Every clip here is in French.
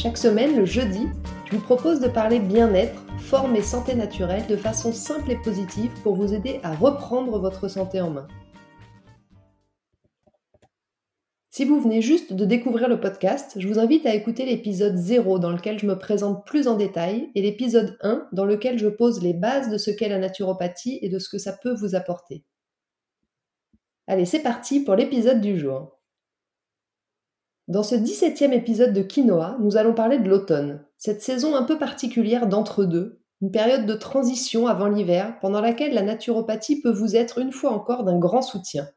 Chaque semaine, le jeudi, je vous propose de parler bien-être, forme et santé naturelle de façon simple et positive pour vous aider à reprendre votre santé en main. Si vous venez juste de découvrir le podcast, je vous invite à écouter l'épisode 0 dans lequel je me présente plus en détail et l'épisode 1 dans lequel je pose les bases de ce qu'est la naturopathie et de ce que ça peut vous apporter. Allez, c'est parti pour l'épisode du jour. Dans ce 17e épisode de Quinoa, nous allons parler de l'automne, cette saison un peu particulière d'entre-deux, une période de transition avant l'hiver pendant laquelle la naturopathie peut vous être une fois encore d'un grand soutien.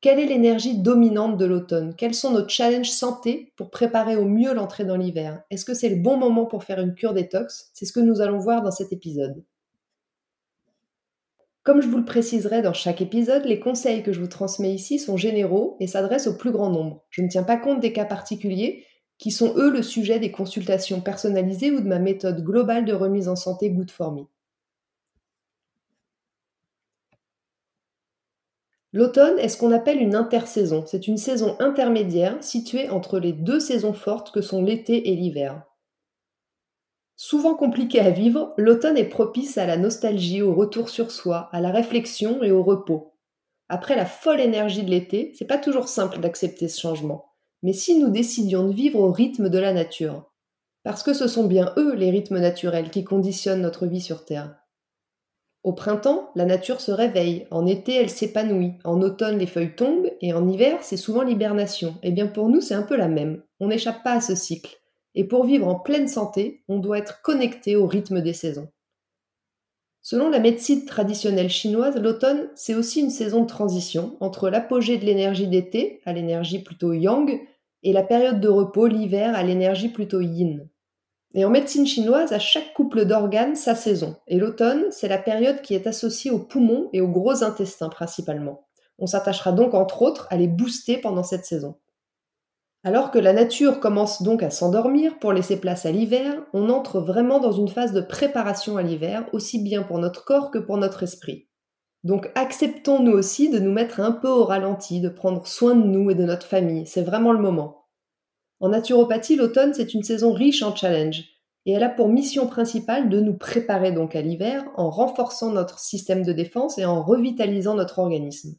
Quelle est l'énergie dominante de l'automne? Quels sont nos challenges santé pour préparer au mieux l'entrée dans l'hiver? Est-ce que c'est le bon moment pour faire une cure détox? C'est ce que nous allons voir dans cet épisode. Comme je vous le préciserai dans chaque épisode, les conseils que je vous transmets ici sont généraux et s'adressent au plus grand nombre. Je ne tiens pas compte des cas particuliers qui sont eux le sujet des consultations personnalisées ou de ma méthode globale de remise en santé Good for Me. L'automne est ce qu'on appelle une intersaison. C'est une saison intermédiaire située entre les deux saisons fortes que sont l'été et l'hiver. Souvent compliqué à vivre, l'automne est propice à la nostalgie, au retour sur soi, à la réflexion et au repos. Après la folle énergie de l'été, c'est pas toujours simple d'accepter ce changement. Mais si nous décidions de vivre au rythme de la nature, parce que ce sont bien eux les rythmes naturels qui conditionnent notre vie sur Terre. Au printemps, la nature se réveille, en été elle s'épanouit, en automne les feuilles tombent, et en hiver c'est souvent l'hibernation. Eh bien pour nous c'est un peu la même, on n'échappe pas à ce cycle. Et pour vivre en pleine santé, on doit être connecté au rythme des saisons. Selon la médecine traditionnelle chinoise, l'automne, c'est aussi une saison de transition entre l'apogée de l'énergie d'été, à l'énergie plutôt yang, et la période de repos, l'hiver, à l'énergie plutôt yin. Et en médecine chinoise, à chaque couple d'organes, sa saison. Et l'automne, c'est la période qui est associée aux poumons et aux gros intestins principalement. On s'attachera donc entre autres à les booster pendant cette saison. Alors que la nature commence donc à s'endormir pour laisser place à l'hiver, on entre vraiment dans une phase de préparation à l'hiver, aussi bien pour notre corps que pour notre esprit. Donc acceptons nous aussi de nous mettre un peu au ralenti, de prendre soin de nous et de notre famille, c'est vraiment le moment. En naturopathie, l'automne, c'est une saison riche en challenges, et elle a pour mission principale de nous préparer donc à l'hiver en renforçant notre système de défense et en revitalisant notre organisme.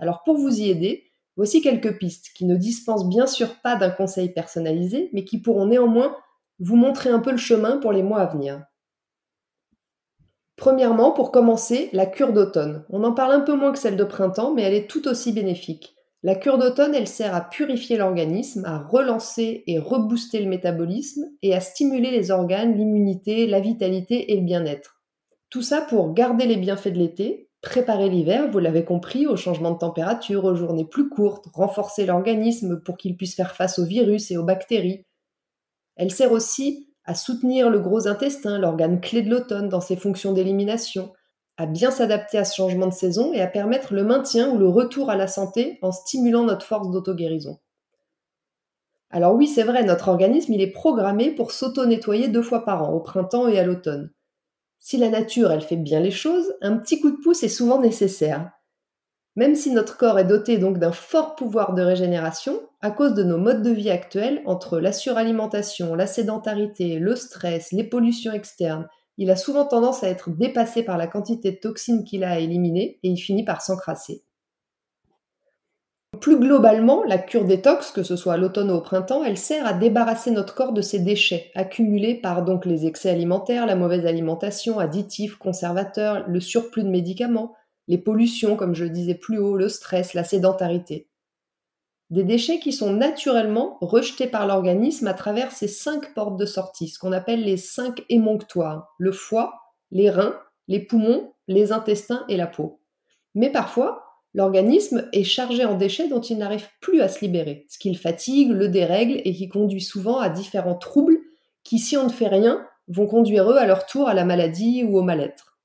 Alors pour vous y aider, voici quelques pistes qui ne dispensent bien sûr pas d'un conseil personnalisé, mais qui pourront néanmoins vous montrer un peu le chemin pour les mois à venir. Premièrement, pour commencer, la cure d'automne. On en parle un peu moins que celle de printemps, mais elle est tout aussi bénéfique. La cure d'automne, elle sert à purifier l'organisme, à relancer et rebooster le métabolisme et à stimuler les organes, l'immunité, la vitalité et le bien-être. Tout ça pour garder les bienfaits de l'été, préparer l'hiver, vous l'avez compris, au changement de température, aux journées plus courtes, renforcer l'organisme pour qu'il puisse faire face aux virus et aux bactéries. Elle sert aussi à soutenir le gros intestin, l'organe clé de l'automne dans ses fonctions d'élimination, à bien s'adapter à ce changement de saison et à permettre le maintien ou le retour à la santé en stimulant notre force d'auto-guérison. Alors oui, c'est vrai, notre organisme, il est programmé pour s'auto-nettoyer deux fois par an, au printemps et à l'automne. Si la nature, elle fait bien les choses, un petit coup de pouce est souvent nécessaire. Même si notre corps est doté donc d'un fort pouvoir de régénération, à cause de nos modes de vie actuels, entre la suralimentation, la sédentarité, le stress, les pollutions externes il a souvent tendance à être dépassé par la quantité de toxines qu'il a à éliminer et il finit par s'encrasser. Plus globalement, la cure détox, que ce soit à l'automne ou au printemps, elle sert à débarrasser notre corps de ses déchets, accumulés par donc les excès alimentaires, la mauvaise alimentation, additifs, conservateurs, le surplus de médicaments, les pollutions, comme je le disais plus haut, le stress, la sédentarité. Des déchets qui sont naturellement rejetés par l'organisme à travers ces cinq portes de sortie, ce qu'on appelle les cinq émonctoires, le foie, les reins, les poumons, les intestins et la peau. Mais parfois, l'organisme est chargé en déchets dont il n'arrive plus à se libérer, ce qui le fatigue, le dérègle et qui conduit souvent à différents troubles qui, si on ne fait rien, vont conduire eux à leur tour à la maladie ou au mal-être.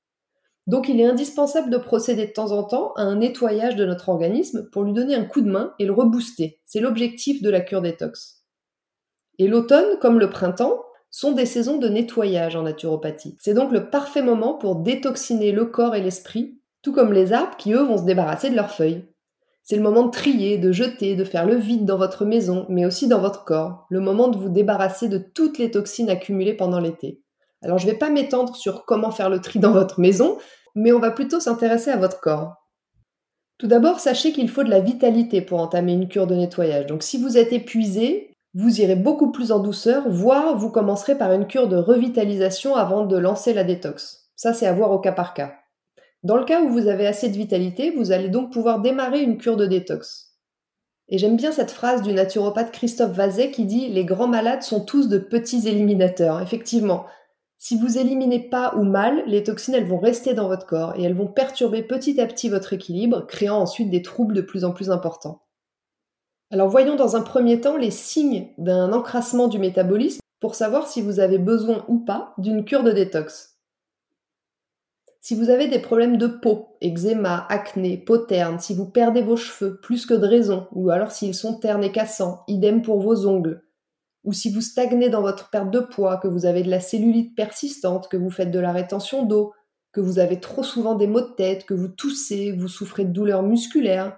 Donc il est indispensable de procéder de temps en temps à un nettoyage de notre organisme pour lui donner un coup de main et le rebooster. C'est l'objectif de la cure détox. Et l'automne, comme le printemps, sont des saisons de nettoyage en naturopathie. C'est donc le parfait moment pour détoxiner le corps et l'esprit, tout comme les arbres qui, eux, vont se débarrasser de leurs feuilles. C'est le moment de trier, de jeter, de faire le vide dans votre maison, mais aussi dans votre corps, le moment de vous débarrasser de toutes les toxines accumulées pendant l'été. Alors je ne vais pas m'étendre sur comment faire le tri dans votre maison, mais on va plutôt s'intéresser à votre corps. Tout d'abord, sachez qu'il faut de la vitalité pour entamer une cure de nettoyage. Donc si vous êtes épuisé, vous irez beaucoup plus en douceur, voire vous commencerez par une cure de revitalisation avant de lancer la détox. Ça, c'est à voir au cas par cas. Dans le cas où vous avez assez de vitalité, vous allez donc pouvoir démarrer une cure de détox. Et j'aime bien cette phrase du naturopathe Christophe Vazet qui dit Les grands malades sont tous de petits éliminateurs. Effectivement, si vous éliminez pas ou mal, les toxines elles vont rester dans votre corps et elles vont perturber petit à petit votre équilibre, créant ensuite des troubles de plus en plus importants. Alors voyons dans un premier temps les signes d'un encrassement du métabolisme pour savoir si vous avez besoin ou pas d'une cure de détox. Si vous avez des problèmes de peau, eczéma, acné, peau terne, si vous perdez vos cheveux plus que de raison, ou alors s'ils sont ternes et cassants, idem pour vos ongles, ou si vous stagnez dans votre perte de poids, que vous avez de la cellulite persistante, que vous faites de la rétention d'eau, que vous avez trop souvent des maux de tête, que vous toussez, vous souffrez de douleurs musculaires,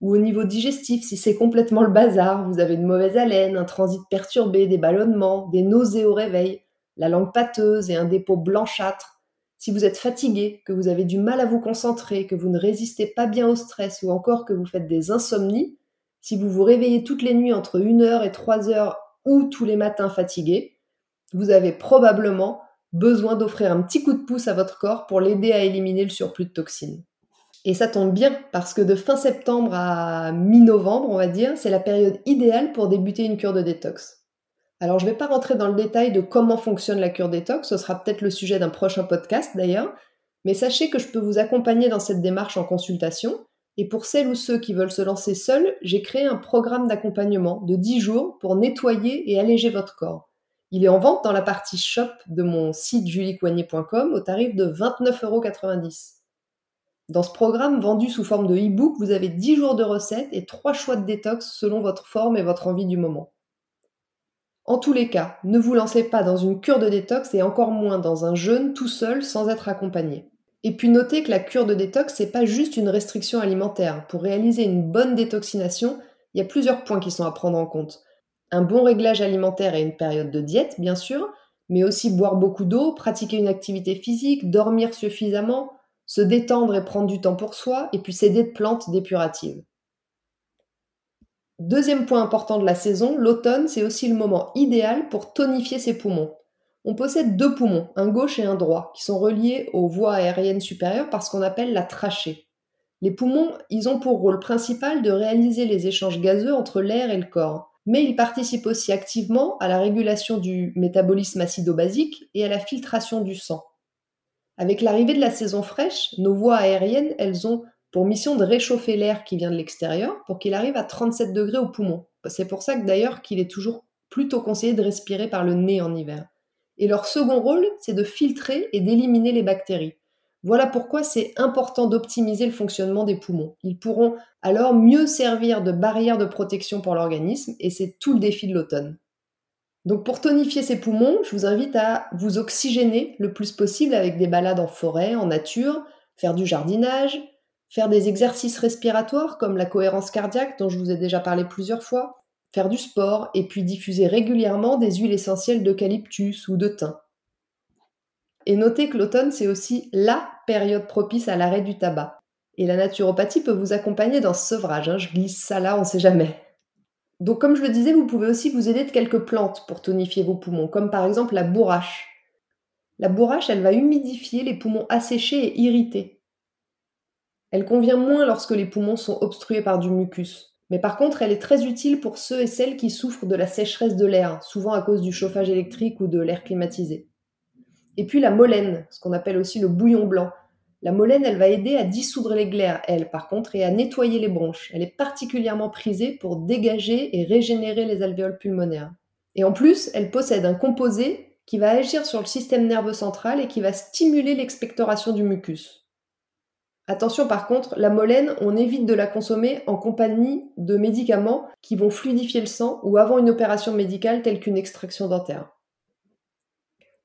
ou au niveau digestif, si c'est complètement le bazar, vous avez une mauvaise haleine, un transit perturbé, des ballonnements, des nausées au réveil, la langue pâteuse et un dépôt blanchâtre, si vous êtes fatigué, que vous avez du mal à vous concentrer, que vous ne résistez pas bien au stress ou encore que vous faites des insomnies, si vous vous réveillez toutes les nuits entre 1h et 3h ou tous les matins fatigué, vous avez probablement besoin d'offrir un petit coup de pouce à votre corps pour l'aider à éliminer le surplus de toxines. Et ça tombe bien parce que de fin septembre à mi-novembre, on va dire, c'est la période idéale pour débuter une cure de détox. Alors je ne vais pas rentrer dans le détail de comment fonctionne la cure détox, ce sera peut-être le sujet d'un prochain podcast d'ailleurs, mais sachez que je peux vous accompagner dans cette démarche en consultation. Et pour celles ou ceux qui veulent se lancer seuls, j'ai créé un programme d'accompagnement de 10 jours pour nettoyer et alléger votre corps. Il est en vente dans la partie shop de mon site juliecoignet.com au tarif de 29,90 euros. Dans ce programme vendu sous forme de e-book, vous avez 10 jours de recettes et 3 choix de détox selon votre forme et votre envie du moment. En tous les cas, ne vous lancez pas dans une cure de détox et encore moins dans un jeûne tout seul sans être accompagné. Et puis notez que la cure de détox, c'est pas juste une restriction alimentaire. Pour réaliser une bonne détoxination, il y a plusieurs points qui sont à prendre en compte. Un bon réglage alimentaire et une période de diète, bien sûr, mais aussi boire beaucoup d'eau, pratiquer une activité physique, dormir suffisamment, se détendre et prendre du temps pour soi, et puis s'aider de plantes dépuratives. Deuxième point important de la saison, l'automne, c'est aussi le moment idéal pour tonifier ses poumons. On possède deux poumons, un gauche et un droit, qui sont reliés aux voies aériennes supérieures par ce qu'on appelle la trachée. Les poumons, ils ont pour rôle principal de réaliser les échanges gazeux entre l'air et le corps, mais ils participent aussi activement à la régulation du métabolisme acido-basique et à la filtration du sang. Avec l'arrivée de la saison fraîche, nos voies aériennes, elles ont pour mission de réchauffer l'air qui vient de l'extérieur pour qu'il arrive à 37 degrés au poumon. C'est pour ça que d'ailleurs qu'il est toujours plutôt conseillé de respirer par le nez en hiver. Et leur second rôle, c'est de filtrer et d'éliminer les bactéries. Voilà pourquoi c'est important d'optimiser le fonctionnement des poumons. Ils pourront alors mieux servir de barrière de protection pour l'organisme et c'est tout le défi de l'automne. Donc pour tonifier ses poumons, je vous invite à vous oxygéner le plus possible avec des balades en forêt, en nature, faire du jardinage, faire des exercices respiratoires comme la cohérence cardiaque dont je vous ai déjà parlé plusieurs fois, faire du sport et puis diffuser régulièrement des huiles essentielles d'eucalyptus ou de thym. Et notez que l'automne, c'est aussi LA période propice à l'arrêt du tabac. Et la naturopathie peut vous accompagner dans ce sevrage. Hein. Je glisse ça là, on ne sait jamais. Donc comme je le disais, vous pouvez aussi vous aider de quelques plantes pour tonifier vos poumons, comme par exemple la bourrache. La bourrache, elle va humidifier les poumons asséchés et irrités. Elle convient moins lorsque les poumons sont obstrués par du mucus. Mais par contre, elle est très utile pour ceux et celles qui souffrent de la sécheresse de l'air, souvent à cause du chauffage électrique ou de l'air climatisé. Et puis la molène, ce qu'on appelle aussi le bouillon blanc. La molène, elle va aider à dissoudre les glaires, elle, par contre, et à nettoyer les bronches. Elle est particulièrement prisée pour dégager et régénérer les alvéoles pulmonaires. Et en plus, elle possède un composé qui va agir sur le système nerveux central et qui va stimuler l'expectoration du mucus. Attention par contre, la molène, on évite de la consommer en compagnie de médicaments qui vont fluidifier le sang ou avant une opération médicale telle qu'une extraction dentaire.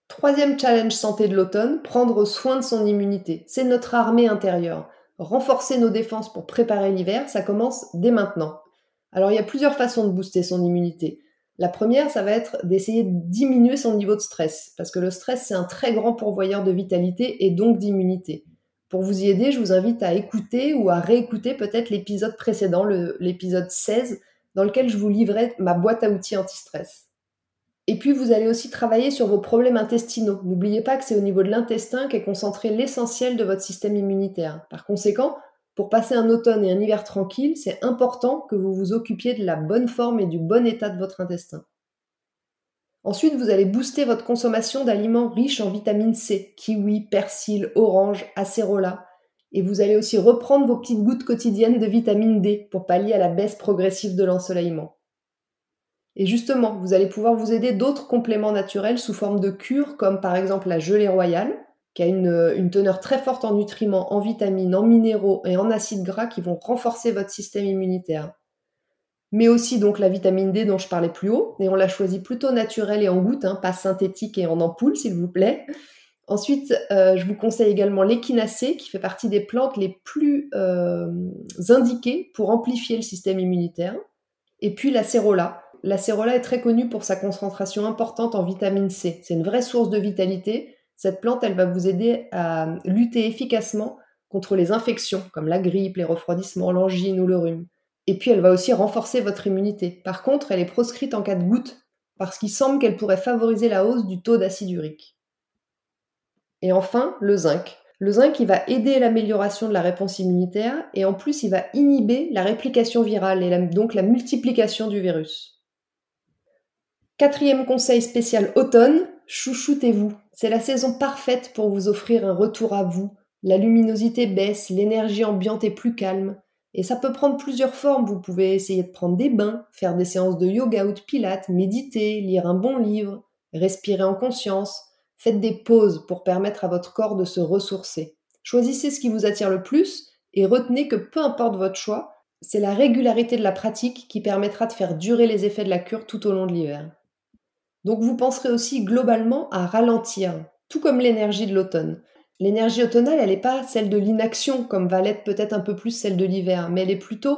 Troisième challenge santé de l'automne, prendre soin de son immunité. C'est notre armée intérieure. Renforcer nos défenses pour préparer l'hiver, ça commence dès maintenant. Alors il y a plusieurs façons de booster son immunité. La première, ça va être d'essayer de diminuer son niveau de stress, parce que le stress, c'est un très grand pourvoyeur de vitalité et donc d'immunité. Pour vous y aider, je vous invite à écouter ou à réécouter peut-être l'épisode précédent, l'épisode 16, dans lequel je vous livrais ma boîte à outils anti-stress. Et puis, vous allez aussi travailler sur vos problèmes intestinaux. N'oubliez pas que c'est au niveau de l'intestin qu'est concentré l'essentiel de votre système immunitaire. Par conséquent, pour passer un automne et un hiver tranquille, c'est important que vous vous occupiez de la bonne forme et du bon état de votre intestin. Ensuite, vous allez booster votre consommation d'aliments riches en vitamine C, kiwi, persil, orange, acérola. Et vous allez aussi reprendre vos petites gouttes quotidiennes de vitamine D pour pallier à la baisse progressive de l'ensoleillement. Et justement, vous allez pouvoir vous aider d'autres compléments naturels sous forme de cure, comme par exemple la gelée royale, qui a une, une, teneur très forte en nutriments, en vitamines, en minéraux et en acides gras qui vont renforcer votre système immunitaire mais aussi donc la vitamine D dont je parlais plus haut, et on l'a choisi plutôt naturelle et en goutte, hein, pas synthétique et en ampoule s'il vous plaît. Ensuite, euh, je vous conseille également l'échinacée qui fait partie des plantes les plus euh, indiquées pour amplifier le système immunitaire. Et puis la cérola. La cérola est très connue pour sa concentration importante en vitamine C. C'est une vraie source de vitalité. Cette plante, elle va vous aider à lutter efficacement contre les infections comme la grippe, les refroidissements, l'angine ou le rhume. Et puis elle va aussi renforcer votre immunité. Par contre, elle est proscrite en cas de goutte, parce qu'il semble qu'elle pourrait favoriser la hausse du taux d'acide urique. Et enfin, le zinc. Le zinc, il va aider l'amélioration de la réponse immunitaire et en plus, il va inhiber la réplication virale et donc la multiplication du virus. Quatrième conseil spécial automne, chouchoutez-vous. C'est la saison parfaite pour vous offrir un retour à vous. La luminosité baisse, l'énergie ambiante est plus calme. Et ça peut prendre plusieurs formes. Vous pouvez essayer de prendre des bains, faire des séances de yoga ou de pilates, méditer, lire un bon livre, respirer en conscience. Faites des pauses pour permettre à votre corps de se ressourcer. Choisissez ce qui vous attire le plus et retenez que peu importe votre choix, c'est la régularité de la pratique qui permettra de faire durer les effets de la cure tout au long de l'hiver. Donc vous penserez aussi globalement à ralentir, tout comme l'énergie de l'automne. L'énergie automnale, elle n'est pas celle de l'inaction, comme va l'être peut-être un peu plus celle de l'hiver, mais elle est plutôt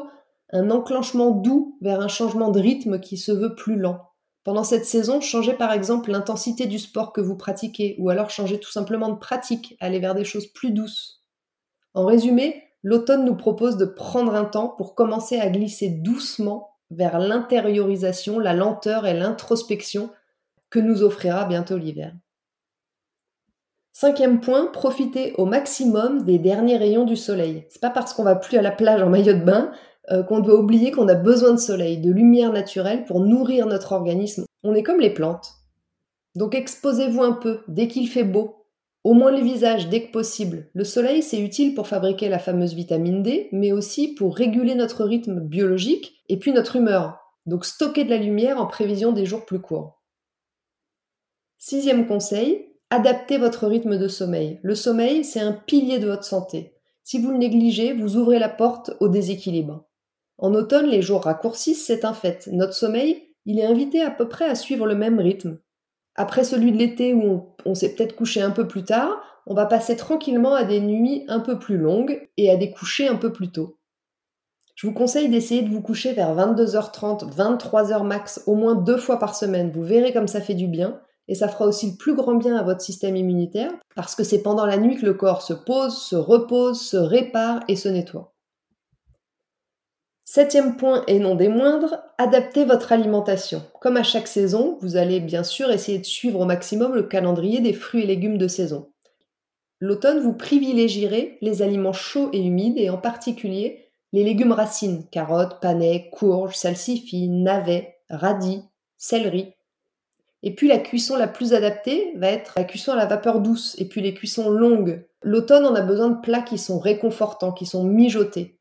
un enclenchement doux vers un changement de rythme qui se veut plus lent. Pendant cette saison, changez par exemple l'intensité du sport que vous pratiquez, ou alors changez tout simplement de pratique, allez vers des choses plus douces. En résumé, l'automne nous propose de prendre un temps pour commencer à glisser doucement vers l'intériorisation, la lenteur et l'introspection que nous offrira bientôt l'hiver. Cinquième point, profitez au maximum des derniers rayons du soleil. C'est pas parce qu'on va plus à la plage en maillot de bain euh, qu'on doit oublier qu'on a besoin de soleil, de lumière naturelle pour nourrir notre organisme. On est comme les plantes. Donc exposez-vous un peu dès qu'il fait beau, au moins le visage dès que possible. Le soleil, c'est utile pour fabriquer la fameuse vitamine D, mais aussi pour réguler notre rythme biologique et puis notre humeur. Donc stocker de la lumière en prévision des jours plus courts. Sixième conseil, Adaptez votre rythme de sommeil. Le sommeil, c'est un pilier de votre santé. Si vous le négligez, vous ouvrez la porte au déséquilibre. En automne, les jours raccourcissent, c'est un fait. Notre sommeil, il est invité à peu près à suivre le même rythme. Après celui de l'été où on, s'est peut-être couché un peu plus tard, on va passer tranquillement à des nuits un peu plus longues et à des couchers un peu plus tôt. Je vous conseille d'essayer de vous coucher vers 22h30, 23h max, au moins deux fois par semaine. Vous verrez comme ça fait du bien et ça fera aussi le plus grand bien à votre système immunitaire parce que c'est pendant la nuit que le corps se pose, se repose, se répare et se nettoie. Septième point et non des moindres, adaptez votre alimentation. Comme à chaque saison, vous allez bien sûr essayer de suivre au maximum le calendrier des fruits et légumes de saison. L'automne, vous privilégierez les aliments chauds et humides et en particulier les légumes racines, carottes, panais, courges, salsifis, navets, radis, céleri, et puis la cuisson la plus adaptée va être la cuisson à la vapeur douce. Et puis les cuissons longues L'automne, on a besoin de plats qui sont réconfortants, qui sont mijotés.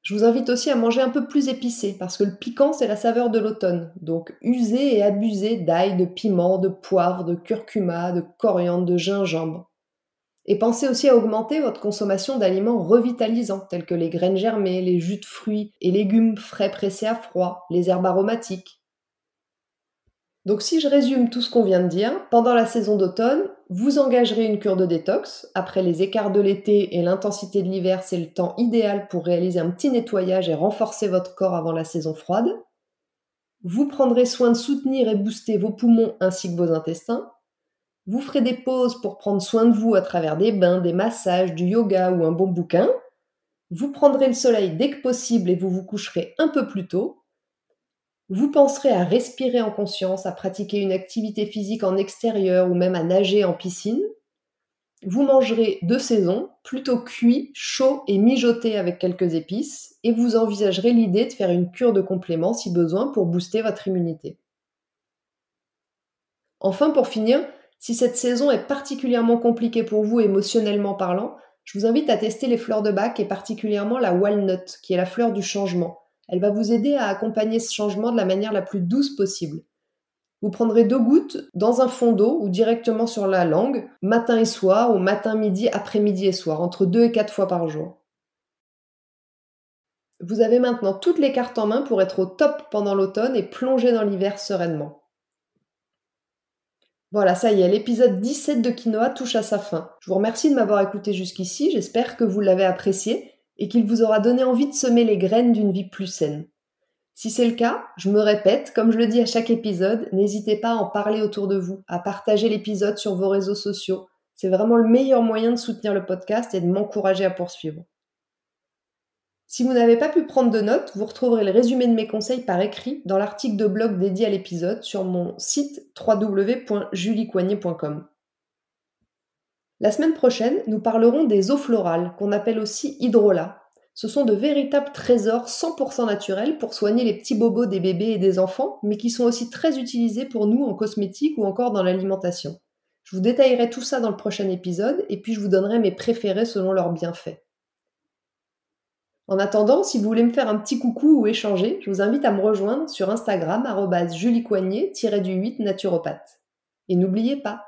Je vous invite aussi à manger un peu plus épicé, parce que le piquant, c'est la saveur de l'automne. Donc usez et abusez d'ail, de piment, de poivre, de curcuma, de coriandre, de gingembre. Et pensez aussi à augmenter votre consommation d'aliments revitalisants, tels que les graines germées, les jus de fruits et légumes frais pressés à froid, les herbes aromatiques. Donc si je résume tout ce qu'on vient de dire, pendant la saison d'automne, vous engagerez une cure de détox. Après les écarts de l'été et l'intensité de l'hiver, c'est le temps idéal pour réaliser un petit nettoyage et renforcer votre corps avant la saison froide. Vous prendrez soin de soutenir et booster vos poumons ainsi que vos intestins. Vous ferez des pauses pour prendre soin de vous à travers des bains, des massages, du yoga ou un bon bouquin. Vous prendrez le soleil dès que possible et vous vous coucherez un peu plus tôt. Vous penserez à respirer en conscience, à pratiquer une activité physique en extérieur ou même à nager en piscine. Vous mangerez de saison, plutôt cuit, chaud et mijoté avec quelques épices, et vous envisagerez l'idée de faire une cure de complément si besoin pour booster votre immunité. Enfin, pour finir, si cette saison est particulièrement compliquée pour vous émotionnellement parlant, je vous invite à tester les fleurs de bac et particulièrement la walnut, qui est la fleur du changement. Elle va vous aider à accompagner ce changement de la manière la plus douce possible. Vous prendrez deux gouttes dans un fond d'eau ou directement sur la langue, matin et soir, ou matin, midi, après-midi et soir, entre deux et quatre fois par jour. Vous avez maintenant toutes les cartes en main pour être au top pendant l'automne et plonger dans l'hiver sereinement. Voilà, ça y est, l'épisode 17 de Quinoa touche à sa fin. Je vous remercie de m'avoir écouté jusqu'ici, j'espère que vous l'avez apprécié et qu'il vous aura donné envie de semer les graines d'une vie plus saine. Si c'est le cas, je me répète, comme je le dis à chaque épisode, n'hésitez pas à en parler autour de vous, à partager l'épisode sur vos réseaux sociaux. C'est vraiment le meilleur moyen de soutenir le podcast et de m'encourager à poursuivre. Si vous n'avez pas pu prendre de notes, vous retrouverez le résumé de mes conseils par écrit dans l'article de blog dédié à l'épisode sur mon site www.juliecoignet.com. La semaine prochaine, nous parlerons des eaux florales, qu'on appelle aussi hydrolats. Ce sont de véritables trésors 100% naturels pour soigner les petits bobos des bébés et des enfants, mais qui sont aussi très utilisés pour nous en cosmétique ou encore dans l'alimentation. Je vous détaillerai tout ça dans le prochain épisode et puis je vous donnerai mes préférés selon leurs bienfaits. En attendant, si vous voulez me faire un petit coucou ou échanger, je vous invite à me rejoindre sur Instagram juliecoignet-du8 naturopathe. Et n'oubliez pas,